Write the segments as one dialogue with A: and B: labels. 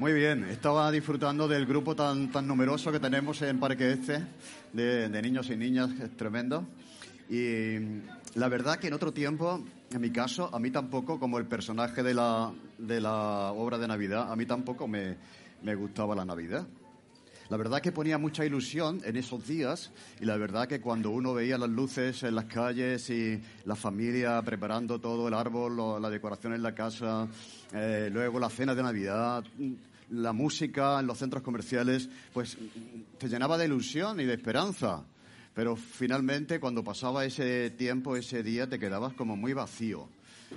A: Muy bien, estaba disfrutando del grupo tan, tan numeroso que tenemos en Parque Este, de, de niños y niñas, es tremendo. Y la verdad que en otro tiempo, en mi caso, a mí tampoco, como el personaje de la, de la obra de Navidad, a mí tampoco me, me gustaba la Navidad. La verdad que ponía mucha ilusión en esos días y la verdad que cuando uno veía las luces en las calles y la familia preparando todo el árbol, lo- la decoración en la casa, eh, luego la cena de Navidad, la música en los centros comerciales, pues te llenaba de ilusión y de esperanza. Pero finalmente cuando pasaba ese tiempo, ese día, te quedabas como muy vacío,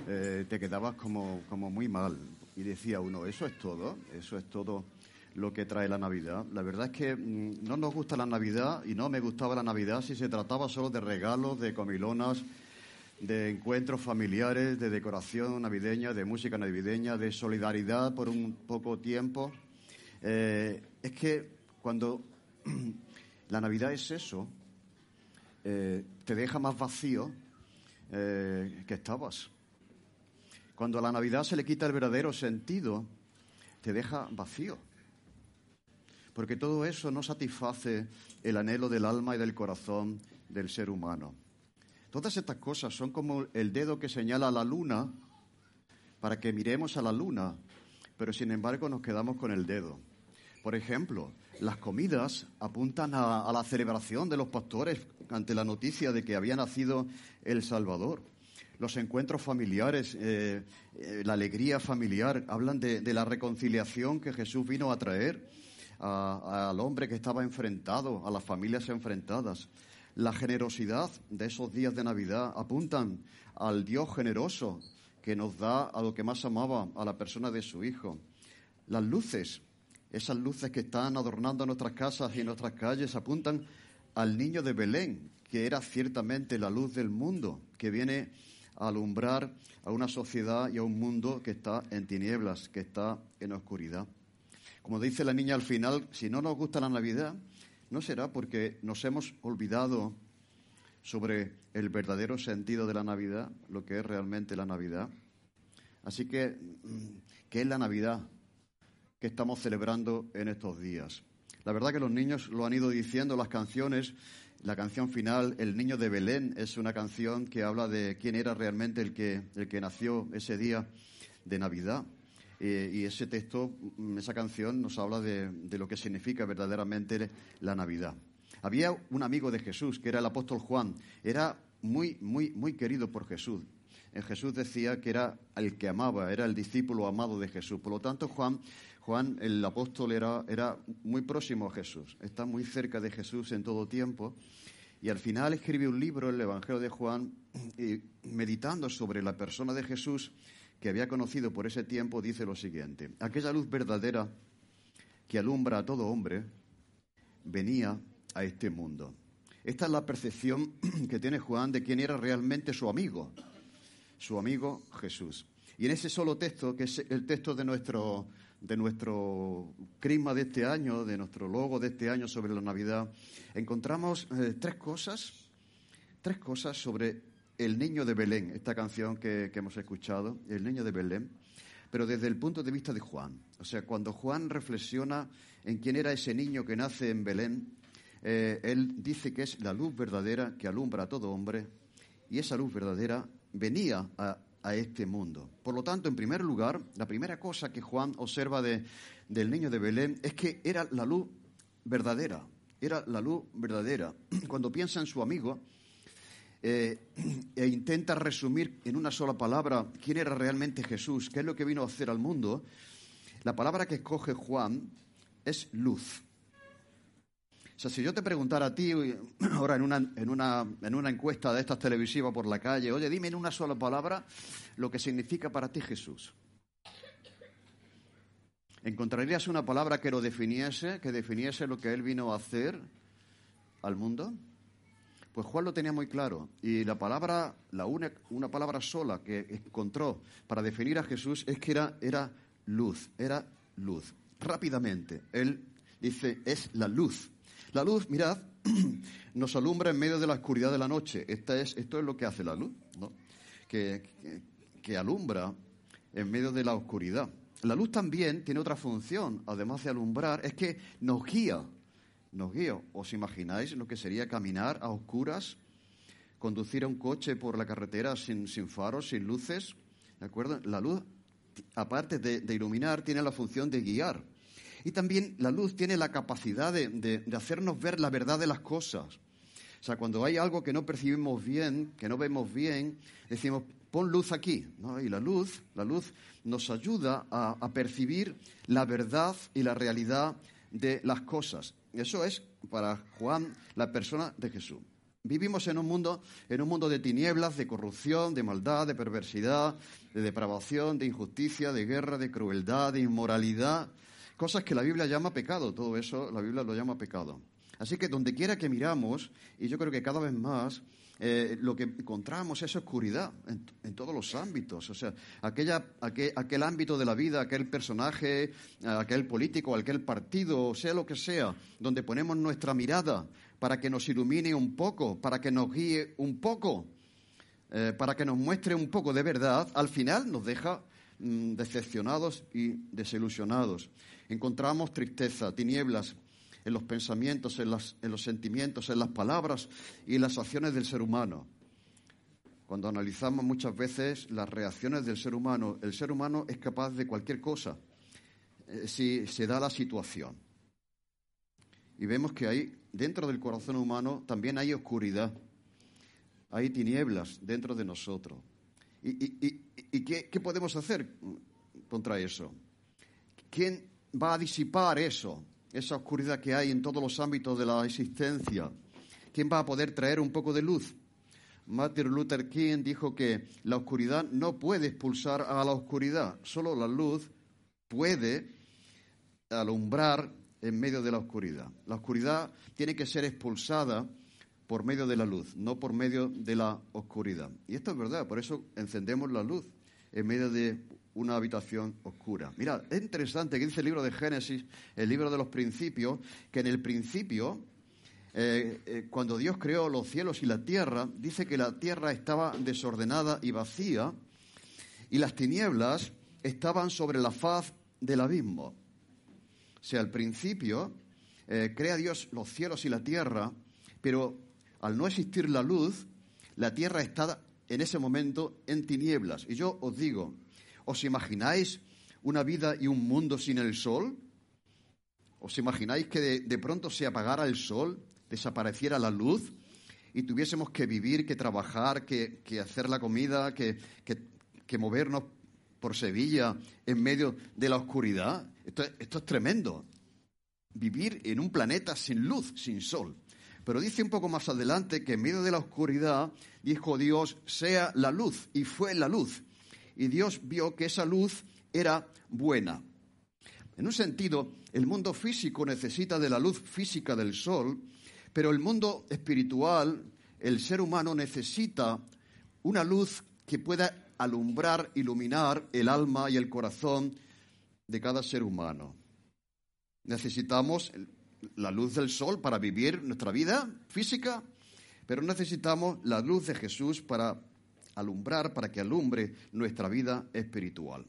A: eh, te quedabas como, como muy mal. Y decía uno, eso es todo, eso es todo lo que trae la Navidad. La verdad es que mm, no nos gusta la Navidad y no me gustaba la Navidad si se trataba solo de regalos, de comilonas, de encuentros familiares, de decoración navideña, de música navideña, de solidaridad por un poco tiempo. Eh, es que cuando la Navidad es eso, eh, te deja más vacío eh, que estabas. Cuando a la Navidad se le quita el verdadero sentido, te deja vacío. Porque todo eso no satisface el anhelo del alma y del corazón del ser humano. Todas estas cosas son como el dedo que señala a la luna para que miremos a la luna, pero sin embargo nos quedamos con el dedo. Por ejemplo, las comidas apuntan a, la celebración de los pastores ante la noticia de que había nacido el Salvador. Los encuentros familiares, eh, eh, la alegría familiar, hablan de, la reconciliación que Jesús vino a traer al hombre que estaba enfrentado, a las familias enfrentadas. La generosidad de esos días de Navidad apuntan al Dios generoso que nos da a lo que más amaba, a la persona de su Hijo. Las luces, esas luces que están adornando nuestras casas y nuestras calles, apuntan al niño de Belén, que era ciertamente la luz del mundo, que viene a alumbrar a una sociedad y a un mundo que está en tinieblas, que está en oscuridad. Como dice la niña al final, si no nos gusta la Navidad, no será porque nos hemos olvidado sobre el verdadero sentido de la Navidad, lo que es realmente la Navidad. Así que, mm, ¿qué es la Navidad que estamos celebrando en estos días? La verdad que los niños lo han ido diciendo, las canciones, la canción final, El Niño de Belén, es una canción que habla de quién era realmente el que, el que nació ese día de Navidad. Eh, y ese texto, mm, esa canción nos habla de, lo que significa verdaderamente la Navidad. Había un amigo de Jesús, que era el apóstol Juan. Era muy, muy, muy querido por Jesús. Eh, Jesús decía que era el que amaba, era el discípulo amado de Jesús. Por lo tanto, Juan, Juan el apóstol, era, era muy próximo a Jesús. Está muy cerca de Jesús en todo tiempo. Y al final escribe un libro, el Evangelio de Juan, y meditando sobre la persona de Jesús que había conocido por ese tiempo, dice lo siguiente. Aquella luz verdadera que alumbra a todo hombre venía a este mundo. Esta es la percepción que tiene Juan de quién era realmente su amigo, su amigo Jesús. Y en ese solo texto, que es el texto de nuestro, de nuestro crisma de este año, de nuestro logo de este año sobre la Navidad, encontramos eh, tres cosas, tres cosas sobre el niño de Belén, esta canción que, hemos escuchado, el niño de Belén, pero desde el punto de vista de Juan. O sea, cuando Juan reflexiona en quién era ese niño que nace en Belén, eh, él dice que es la luz verdadera que alumbra a todo hombre y esa luz verdadera venía a, a este mundo. Por lo tanto, en primer lugar, la primera cosa que Juan observa de- del niño de Belén es que era la luz verdadera, era la luz verdadera. Cuando piensa en su amigo, eh, e intenta resumir en una sola palabra quién era realmente Jesús, qué es lo que vino a hacer al mundo, la palabra que escoge Juan es luz. O sea, si yo te preguntara a ti ahora en una, en una, en una encuesta de estas televisivas por la calle, oye, dime en una sola palabra lo que significa para ti Jesús. ¿Encontrarías una palabra que lo definiese, que definiese lo que él vino a hacer al mundo? Pues Juan lo tenía muy claro. Y la palabra, la una, una palabra sola que encontró para definir a Jesús es que era, era luz, era luz. Rápidamente, él dice, es la luz. La luz, mirad, nos alumbra en medio de la oscuridad de la noche. Esta es, esto es lo que hace la luz, ¿no? que, que alumbra en medio de la oscuridad. La luz también tiene otra función, además de alumbrar, es que nos guía nos guía. ¿Os imagináis lo que sería caminar a oscuras, conducir a un coche por la carretera sin, sin faros, sin luces? ¿De? La luz, aparte de, iluminar, tiene la función de guiar. Y también la luz tiene la capacidad de, hacernos ver la verdad de las cosas. O sea, cuando hay algo que no percibimos bien, que no vemos bien, decimos, pon luz aquí. Y la luz, la luz nos ayuda a, a percibir la verdad y la realidad de las cosas. Eso es para Juan la persona de Jesús. Vivimos en un mundo, en un mundo de tinieblas, de corrupción, de maldad, de perversidad, de depravación, de injusticia, de guerra, de crueldad, de inmoralidad, cosas que la Biblia llama pecado. Todo eso la Biblia lo llama pecado. Así que donde quiera que miramos, y yo creo que cada vez más, eh, lo que encontramos es oscuridad en, todos los ámbitos. O sea, aquella, aquel, ámbito de la vida, aquel personaje, aquel político, aquel partido, sea lo que sea, donde ponemos nuestra mirada para que nos ilumine un poco, para que nos guíe un poco, eh, para que nos muestre un poco de verdad, al final nos deja mm, decepcionados y desilusionados. Encontramos tristeza, tinieblas, en los pensamientos, en, los sentimientos, en las palabras y las acciones del ser humano. Cuando analizamos muchas veces las reacciones del ser humano, el ser humano es capaz de cualquier cosa eh, si se da la situación. Y vemos que ahí, dentro del corazón humano, también hay oscuridad, hay tinieblas dentro de nosotros. ¿Y, qué podemos hacer contra eso? ¿Quién va a disipar eso? Esa oscuridad que hay en todos los ámbitos de la existencia? ¿Quién va a poder traer un poco de luz? Martin Luther King dijo que la oscuridad no puede expulsar a la oscuridad, solo la luz puede alumbrar en medio de la oscuridad. La oscuridad tiene que ser expulsada por medio de la luz, no por medio de la oscuridad. Y esto es verdad, por eso encendemos la luz en medio de una habitación oscura. Mira, es interesante que dice el libro de Génesis, el libro de los principios, que en el principio, eh, eh, cuando Dios creó los cielos y la tierra, dice que la tierra estaba desordenada y vacía y las tinieblas estaban sobre la faz del abismo. O sea, al principio eh, crea Dios los cielos y la tierra, pero al no existir la luz, la tierra está en ese momento en tinieblas. Y yo os digo, ¿Os imagináis una vida y un mundo sin el sol? ¿Os imagináis que de, pronto se apagara el sol, desapareciera la luz y tuviésemos que vivir, que trabajar, que, hacer la comida, que, movernos por Sevilla en medio de la oscuridad? Esto, esto es tremendo. Vivir en un planeta sin luz, sin sol. Pero dice un poco más adelante que en medio de la oscuridad dijo Dios, sea la luz, y fue la luz y Dios vio que esa luz era buena. En un sentido, el mundo físico necesita de la luz física del sol, pero el mundo espiritual, el ser humano necesita una luz que pueda alumbrar, iluminar el alma y el corazón de cada ser humano. Necesitamos la luz del sol para vivir nuestra vida física, pero necesitamos la luz de Jesús para alumbrar para que alumbre nuestra vida espiritual.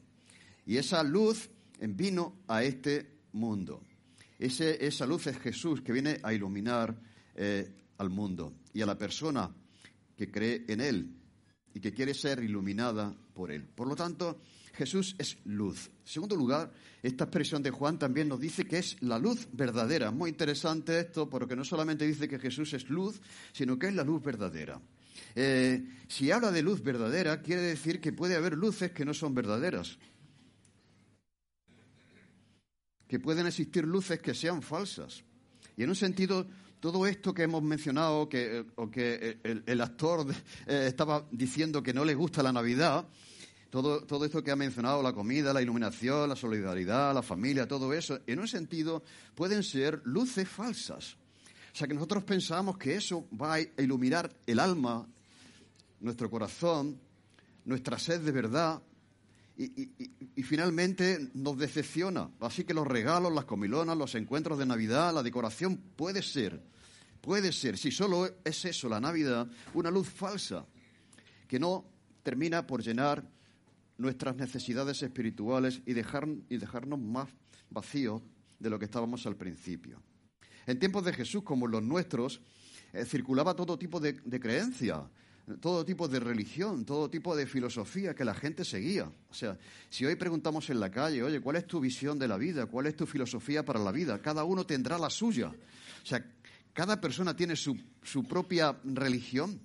A: Y esa luz vino a este mundo. esa luz es Jesús que viene a iluminar eh, al mundo y a la persona que cree en Él y que quiere ser iluminada por Él. Por lo tanto, Jesús es luz. En segundo lugar, esta expresión de Juan también nos dice que es la luz verdadera. Muy interesante esto, porque no solamente dice que Jesús es luz, sino que es la luz verdadera. Eh, si habla de luz verdadera, quiere decir que puede haber luces que no son verdaderas. Que pueden existir luces que sean falsas. Y en un sentido, todo esto que hemos mencionado, que, o que el, actor eh, estaba diciendo que no le gusta la Navidad, todo, todo esto que ha mencionado, la comida, la iluminación, la solidaridad, la familia, todo eso, en un sentido pueden ser luces falsas. O sea, que nosotros pensamos que eso va a iluminar el alma, nuestro corazón, nuestra sed de verdad, y, finalmente nos decepciona. Así que los regalos, las comilonas, los encuentros de Navidad, la decoración puede ser, puede ser, si solo es eso, la Navidad, una luz falsa que no termina por llenar nuestras necesidades espirituales y, dejar, y dejarnos más vacíos de lo que estábamos al principio. En tiempos de Jesús, como los nuestros, eh, circulaba todo tipo de, creencia, todo tipo de religión, todo tipo de filosofía que la gente seguía. O sea, si hoy preguntamos en la calle, oye, ¿cuál es tu visión de la vida? ¿Cuál es tu filosofía para la vida? Cada uno tendrá la suya. O sea, cada persona tiene su, propia religión,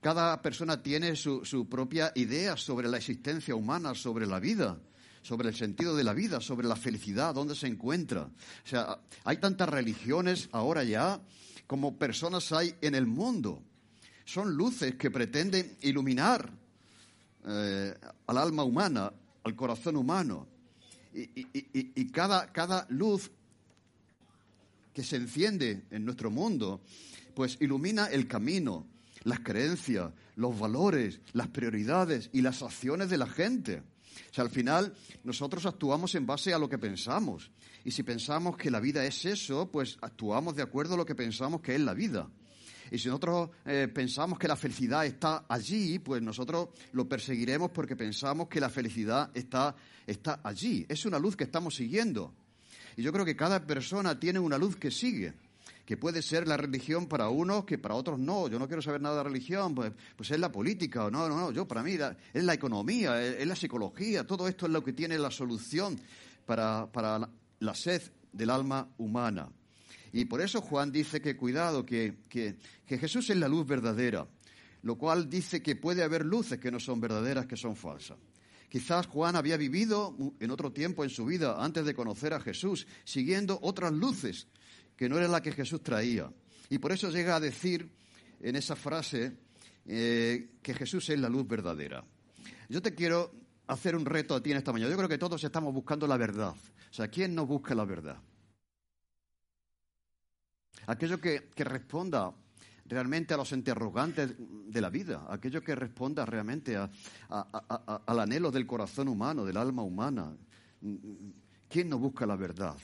A: cada persona tiene su, su propia idea sobre la existencia humana, sobre la vida sobre el sentido de la vida, sobre la felicidad, dónde se encuentra. O sea, hay tantas religiones ahora ya como personas hay en el mundo. Son luces que pretenden iluminar eh, al alma humana, al corazón humano. Y, cada, cada luz que se enciende en nuestro mundo, pues ilumina el camino, las creencias, los valores, las prioridades y las acciones de la gente. O sea, al final nosotros actuamos en base a lo que pensamos. Y si pensamos que la vida es eso, pues actuamos de acuerdo a lo que pensamos que es la vida. Y si nosotros eh, pensamos que la felicidad está allí, pues nosotros lo perseguiremos porque pensamos que la felicidad está, está allí. Es una luz que estamos siguiendo. Y yo creo que cada persona tiene una luz que sigue que puede ser la religión para unos, que para otros no. Yo no quiero saber nada de religión, pues, pues es la política. No, no, no. Yo, para mí, es la economía, es, la psicología. Todo esto es lo que tiene la solución para, la, sed del alma humana. Y por eso Juan dice que cuidado, que, que, que Jesús es la luz verdadera, lo cual dice que puede haber luces que no son verdaderas, que son falsas. Quizás Juan había vivido en otro tiempo en su vida, antes de conocer a Jesús, siguiendo otras luces que no era la que Jesús traía. Y por eso llega a decir en esa frase eh, que Jesús es la luz verdadera. Yo te quiero hacer un reto a ti en esta mañana. Yo creo que todos estamos buscando la verdad. O sea, ¿quién no busca la verdad? Aquello que, responda realmente a los interrogantes de la vida, aquello que responda realmente al anhelo del corazón humano, del alma humana. ¿Quién no busca la verdad?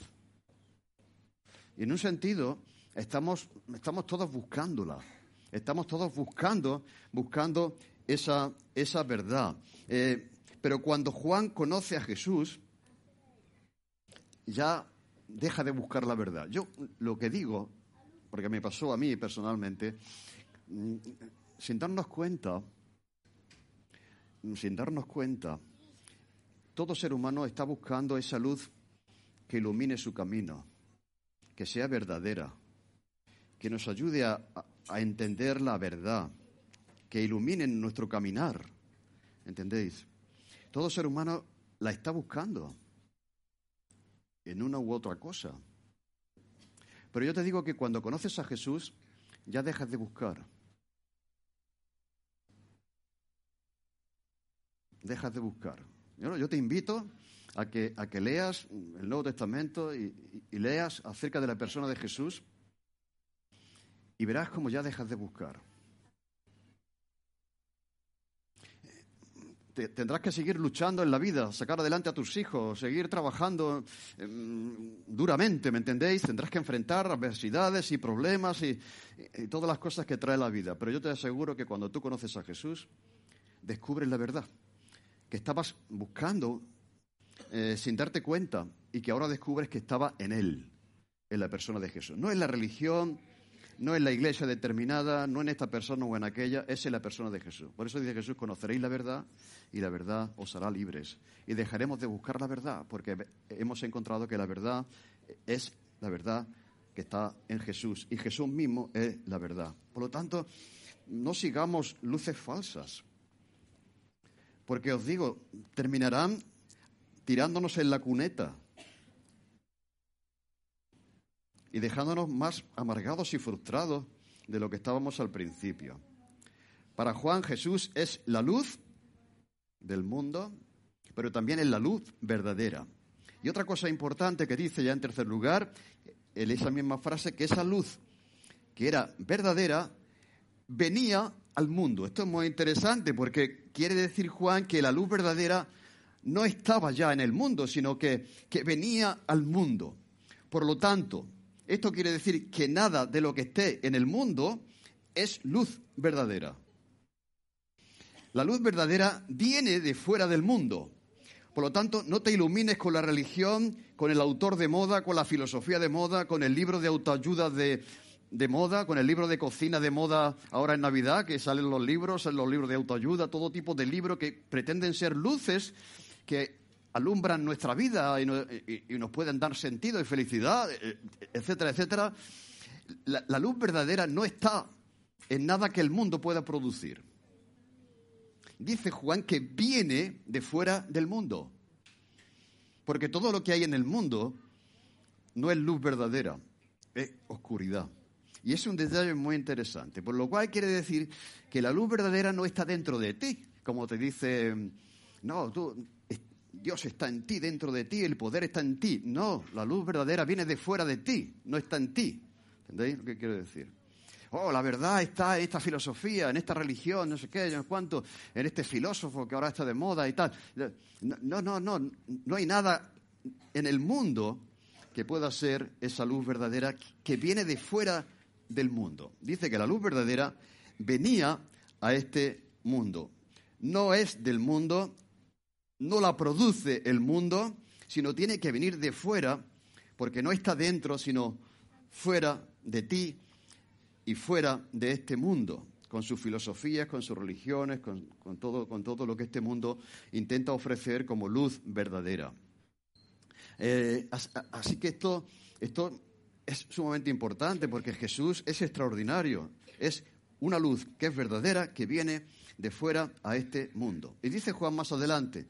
A: Y en un sentido, estamos, estamos todos buscándola. Estamos todos buscando, buscando esa, esa verdad. Eh, pero cuando Juan conoce a Jesús, ya deja de buscar la verdad. Yo lo que digo, porque me pasó a mí personalmente, mm, sin darnos cuenta, sin darnos cuenta, todo ser humano está buscando esa luz que ilumine su camino que sea verdadera, que nos ayude a, entender la verdad, que ilumine nuestro caminar. ¿Entendéis? Todo ser humano la está buscando en una u otra cosa. Pero yo te digo que cuando conoces a Jesús, ya dejas de buscar. Dejas de buscar. yo te invito a que, a que leas el Nuevo Testamento y, leas acerca de la persona de Jesús y verás cómo ya dejas de buscar. tendrás que seguir luchando en la vida, sacar adelante a tus hijos, seguir trabajando em, duramente, ¿me entendéis? Tendrás que enfrentar adversidades y problemas y, todas las cosas que trae la vida. Pero yo te aseguro que cuando tú conoces a Jesús, descubres la verdad, que estabas buscando eh, sin darte cuenta y que ahora descubres que estaba en Él, en la persona de Jesús. No en la religión, no en la iglesia determinada, no en esta persona o en aquella, es en la persona de Jesús. Por eso dice Jesús, conoceréis la verdad y la verdad os hará libres. Y dejaremos de buscar la verdad, porque hemos encontrado que la verdad es la verdad que está en Jesús y Jesús mismo es la verdad. Por lo tanto, no sigamos luces falsas, porque os digo, terminarán tirándonos en la cuneta y dejándonos más amargados y frustrados de lo que estábamos al principio. Para Juan Jesús es la luz del mundo, pero también es la luz verdadera. Y otra cosa importante que dice ya en tercer lugar, en esa misma frase, que esa luz que era verdadera venía al mundo. Esto es muy interesante porque quiere decir Juan que la luz verdadera no estaba ya en el mundo, sino que, que venía al mundo. Por lo tanto, esto quiere decir que nada de lo que esté en el mundo es luz verdadera. La luz verdadera viene de fuera del mundo. Por lo tanto, no te ilumines con la religión, con el autor de moda, con la filosofía de moda, con el libro de autoayuda de, de moda, con el libro de cocina de moda ahora en Navidad, que salen los libros, los libros de autoayuda, todo tipo de libros que pretenden ser luces que alumbran nuestra vida y, nos pueden dar sentido y felicidad, eh, etcétera, etcétera. la luz verdadera no está en nada que el mundo pueda producir. Dice Juan que viene de fuera del mundo. Porque todo lo que hay en el mundo no es luz verdadera, es oscuridad. Y es un detalle muy interesante, por lo cual quiere decir que la luz verdadera no está dentro de ti, como te dice, no, tú, Dios está en ti, dentro de ti, el poder está en ti. No, la luz verdadera viene de fuera de ti, no está en ti. ¿Entendéis lo que quiero decir? Oh, la verdad está en esta filosofía, en esta religión, no sé qué, no sé cuánto, en este filósofo que ahora está de moda y tal. No, no, no, no hay nada en el mundo que pueda ser esa luz verdadera que viene de fuera del mundo. Dice que la luz verdadera venía a este mundo. No es del mundo, no la produce el mundo, sino tiene que venir de fuera, porque no está dentro, sino fuera de ti y fuera de este mundo, con sus filosofías, con sus religiones, con, todo, con todo lo que este mundo intenta ofrecer como luz verdadera. Eh, así que esto, esto es sumamente importante porque Jesús es extraordinario, es una luz que es verdadera, que viene de fuera a este mundo. Y dice Juan más adelante,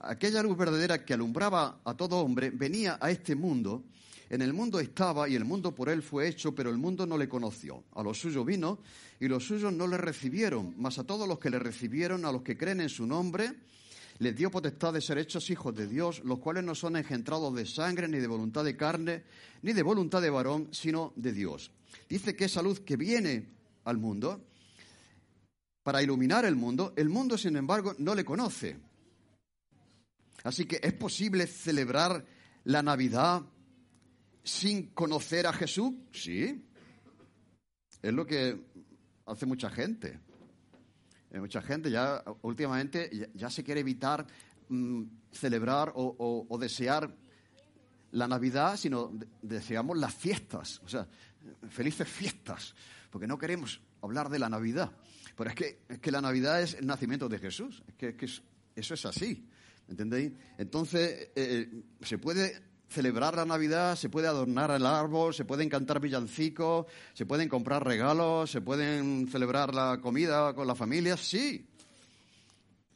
A: aquella luz verdadera que alumbraba a todo hombre venía a este mundo, en el mundo estaba y el mundo por él fue hecho, pero el mundo no le conoció. A los suyos vino y los suyos no le recibieron, mas a todos los que le recibieron, a los que creen en su nombre, les dio potestad de ser hechos hijos de Dios, los cuales no son engendrados de sangre, ni de voluntad de carne, ni de voluntad de varón, sino de Dios. Dice que esa luz que viene al mundo, para iluminar el mundo, el mundo, sin embargo, no le conoce. Así que es posible celebrar la Navidad sin conocer a Jesús. Sí. Es lo que hace mucha gente. Eh, mucha gente ya últimamente ya, se quiere evitar mm, celebrar o, desear la Navidad, sino deseamos las fiestas, o sea, felices fiestas, porque no queremos hablar de la Navidad. Pero es que, la Navidad es el nacimiento de Jesús, es que, eso es así, ¿entendéis? Entonces, eh, se puede celebrar la Navidad, se puede adornar el árbol, se pueden cantar villancicos, se pueden comprar regalos, se pueden celebrar la comida con la familia, sí.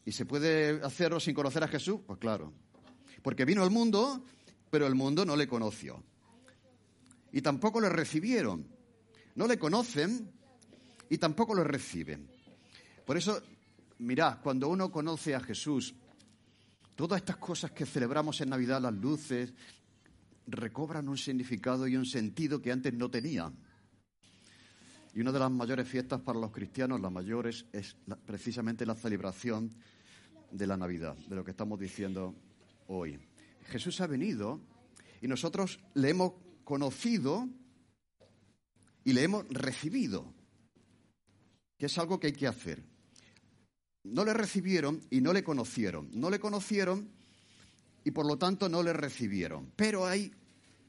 A: ¿Y se puede hacerlo sin conocer a Jesús? Pues claro. Porque vino al mundo, pero el mundo no le conoció. Y tampoco le recibieron. No le conocen y tampoco le reciben. Por eso, mirad, cuando uno conoce a Jesús, todas estas cosas que celebramos en Navidad, las luces, recobran un significado y un sentido que antes no tenían. Y una de las mayores fiestas para los cristianos, las mayores, es precisamente la celebración de la Navidad, de lo que estamos diciendo hoy. Jesús ha venido y nosotros le hemos conocido y le hemos recibido, que es algo que hay que hacer. No le recibieron y no le conocieron. No le conocieron y por lo tanto no le recibieron. Pero hay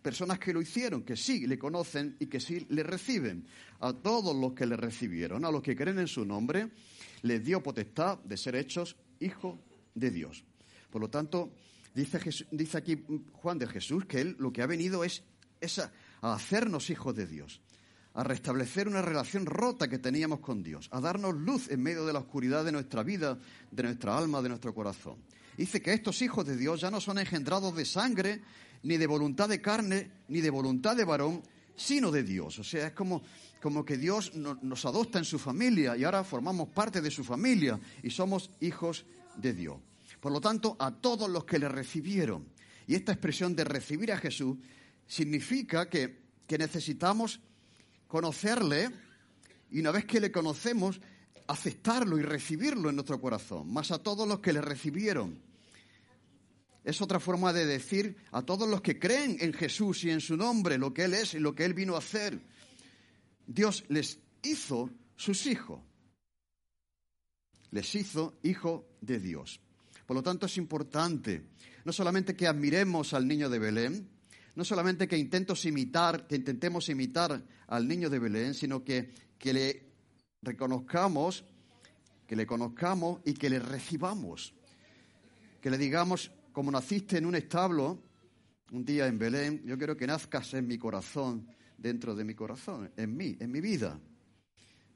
A: personas que lo hicieron, que sí le conocen y que sí le reciben. A todos los que le recibieron, a los que creen en su nombre, les dio potestad de ser hechos hijos de Dios. Por lo tanto, dice, dice aquí Juan de Jesús que él lo que ha venido es, a hacernos hijos de Dios, a restablecer una relación rota que teníamos con Dios, a darnos luz en medio de la oscuridad de nuestra vida, de nuestra alma, de nuestro corazón. Dice que estos hijos de Dios ya no son engendrados de sangre, ni de voluntad de carne, ni de voluntad de varón, sino de Dios. O sea, es como, como que Dios nos adopta en su familia y ahora formamos parte de su familia y somos hijos de Dios. Por lo tanto, a todos los que le recibieron. Y esta expresión de recibir a Jesús significa que, que necesitamos conocerle y una vez que le conocemos, aceptarlo y recibirlo en nuestro corazón, más a todos los que le recibieron. Es otra forma de decir a todos los que creen en Jesús y en su nombre, lo que Él es y lo que Él vino a hacer. Dios les hizo sus hijos. Les hizo hijo de Dios. Por lo tanto, es importante no solamente que admiremos al niño de Belén, no solamente que, imitar, que intentemos imitar al niño de Belén, sino que, que le reconozcamos, que le conozcamos y que le recibamos. Que le digamos, como naciste en un establo un día en Belén, yo quiero que nazcas en mi corazón, dentro de mi corazón, en mí, en mi vida.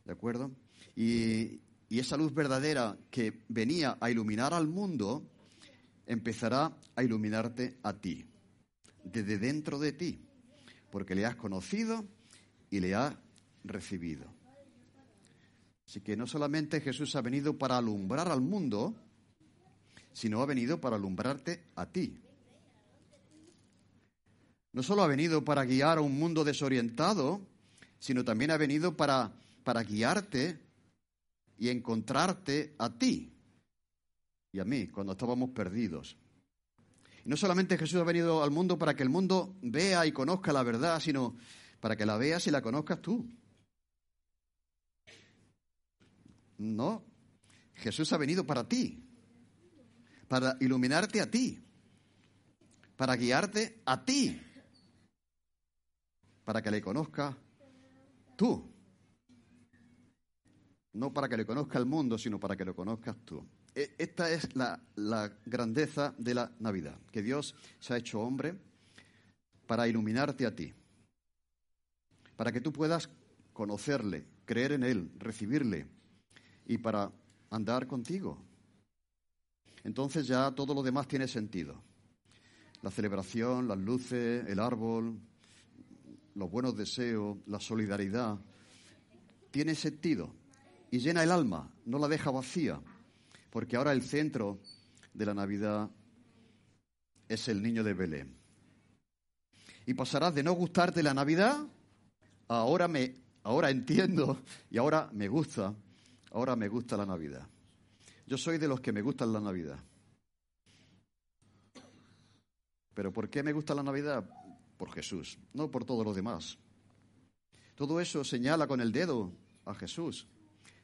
A: ¿De acuerdo? Y, y esa luz verdadera que venía a iluminar al mundo, empezará a iluminarte a ti desde dentro de ti, porque le has conocido y le has recibido. Así que no solamente Jesús ha venido para alumbrar al mundo, sino ha venido para alumbrarte a ti. No solo ha venido para guiar a un mundo desorientado, sino también ha venido para, para guiarte y encontrarte a ti y a mí cuando estábamos perdidos. No solamente Jesús ha venido al mundo para que el mundo vea y conozca la verdad, sino para que la veas y la conozcas tú. No, Jesús ha venido para ti, para iluminarte a ti, para guiarte a ti, para que le conozcas tú. No para que le conozca el mundo, sino para que lo conozcas tú. E, esta es la, grandeza de la Navidad, que Dios se ha hecho hombre para iluminarte a ti, para que tú puedas conocerle, creer en Él, recibirle y para andar contigo. Entonces ya todo lo demás tiene sentido. La celebración, las luces, el árbol, los buenos deseos, la solidaridad, tiene sentido y llena el alma, no la deja vacía porque ahora el centro de la Navidad es el niño de Belén. Y pasarás de no gustarte la Navidad a ahora me ahora entiendo y ahora me gusta, ahora me gusta la Navidad. Yo soy de los que me gustan la Navidad. Pero ¿por qué me gusta la Navidad? Por Jesús, no por todo lo demás. Todo eso señala con el dedo a Jesús.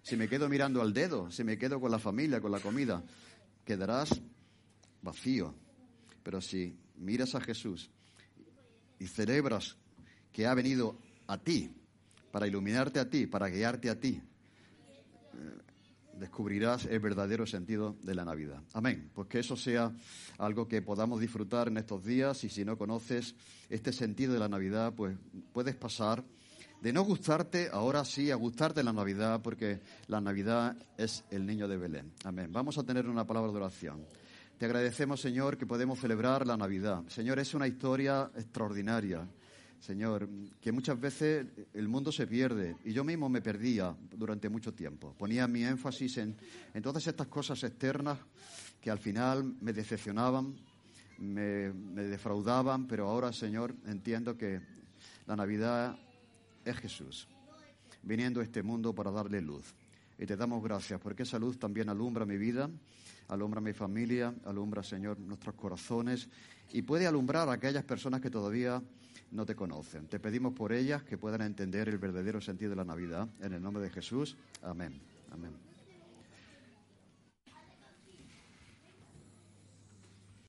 A: Si me quedo mirando al dedo, si me quedo con la familia, con la comida, quedarás vacío. Pero si miras a Jesús y celebras que ha venido a ti, para iluminarte a ti, para guiarte a ti, eh, descubrirás el verdadero sentido de la Navidad. Amén. Pues que eso sea algo que podamos disfrutar en estos días y si no conoces este sentido de la Navidad, pues puedes pasar de no gustarte, ahora sí, a gustarte la Navidad, porque la Navidad es el niño de Belén. Amén. Vamos a tener una palabra de oración. Te agradecemos, Señor, que podemos celebrar la Navidad. Señor, es una historia extraordinaria. Señor, que muchas veces el mundo se pierde y yo mismo me perdía durante mucho tiempo. Ponía mi énfasis en, en todas estas cosas externas que al final me decepcionaban, me, me defraudaban, pero ahora, Señor, entiendo que la Navidad es Jesús, viniendo a este mundo para darle luz. Y te damos gracias porque esa luz también alumbra mi vida, alumbra mi familia, alumbra, Señor, nuestros corazones y puede alumbrar a aquellas personas que todavía no te conocen. Te pedimos por ellas que puedan entender el verdadero sentido de la Navidad. En el nombre de Jesús. Amén. Amén.